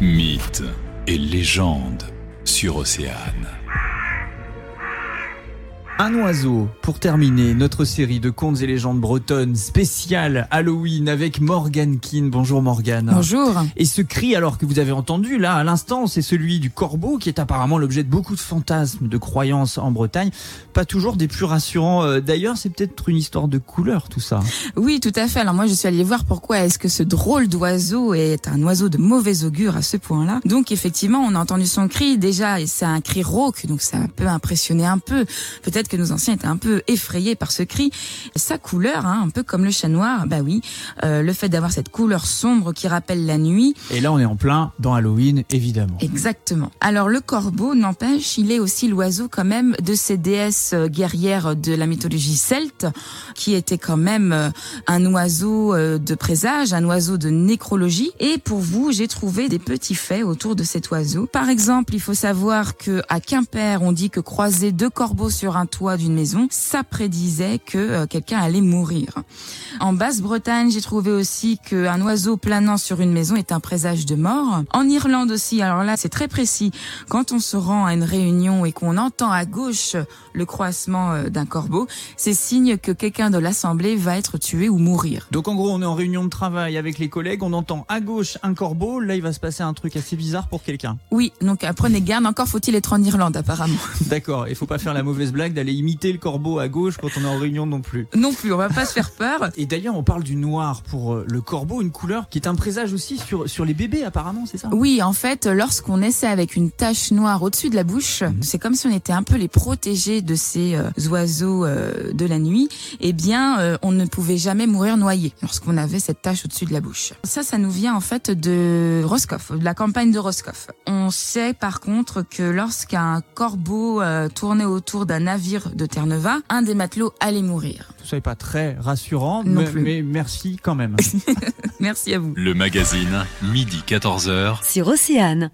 Mythes et légendes sur Océane. Un oiseau pour terminer notre série de contes et légendes bretonnes spéciale Halloween avec Morgan Keane. Bonjour Morgane. Bonjour. Et ce cri alors que vous avez entendu là à l'instant, c'est celui du corbeau qui est apparemment l'objet de beaucoup de fantasmes, de croyances en Bretagne. Pas toujours des plus rassurants. Euh, D'ailleurs, c'est peut-être une histoire de couleur tout ça. Oui, tout à fait. Alors moi, je suis allée voir pourquoi est-ce que ce drôle d'oiseau est un oiseau de mauvais augure à ce point-là. Donc effectivement, on a entendu son cri déjà, et c'est un cri rauque, donc ça peut impressionner un peu. Peut-être que nos anciens étaient un peu effrayés par ce cri. Sa couleur, hein, un peu comme le chat noir, bah oui, euh, le fait d'avoir cette couleur sombre qui rappelle la nuit, Et là, on est en plein dans Halloween, évidemment. Exactement. Alors le corbeau, n'empêche, il est aussi l'oiseau quand même de ces déesses euh, guerrières de la mythologie celte, qui était quand même euh, un oiseau de présage, un oiseau de nécrologie. Et pour vous, j'ai trouvé des petits faits autour de cet oiseau. Par exemple, il faut savoir que à Quimper, on dit que croiser deux corbeaux sur un toit d'une maison, ça prédisait que euh, quelqu'un allait mourir. En Basse-Bretagne, j'ai trouvé aussi qu'un oiseau planant sur une maison est un présage de mort. En Irlande aussi, alors là c'est très précis, quand on se rend à une réunion et qu'on entend à gauche le croissement euh, d'un corbeau, c'est signe que quelqu'un de l'assemblée va être tué ou mourir. Donc en gros, on est en réunion de travail avec les collègues, on entend à gauche un corbeau, là il va se passer un truc assez bizarre pour quelqu'un. Oui, donc prenez garde, encore faut-il être en Irlande apparemment. D'accord, il faut pas faire la mauvaise blague d'aller imiter le corbeau à gauche quand on est en réunion non plus. Non plus, on va pas se faire peur. Et d'ailleurs, on parle du noir pour euh, le corbeau, une couleur qui est un présage aussi sur, sur les bébés apparemment, c'est ça? Oui, en fait, lorsqu'on essaie avec une tache noire au-dessus de la bouche, c'est comme si on était un peu les protégés de ces euh, oiseaux euh, de la nuit. Eh bien, euh, on ne pouvait jamais mourir noyé lorsqu'on avait cette tache au-dessus de la bouche. Ça, ça nous vient en fait de Roscoff, de la campagne de Roscoff. On sait par contre que lorsqu'un corbeau tournait autour d'un navire de Terre-Neuve, un des matelots allait mourir. Ça n'est pas très rassurant, Non mais, plus. mais merci quand même. Merci à vous. Le magazine, midi 14h. sur Océane.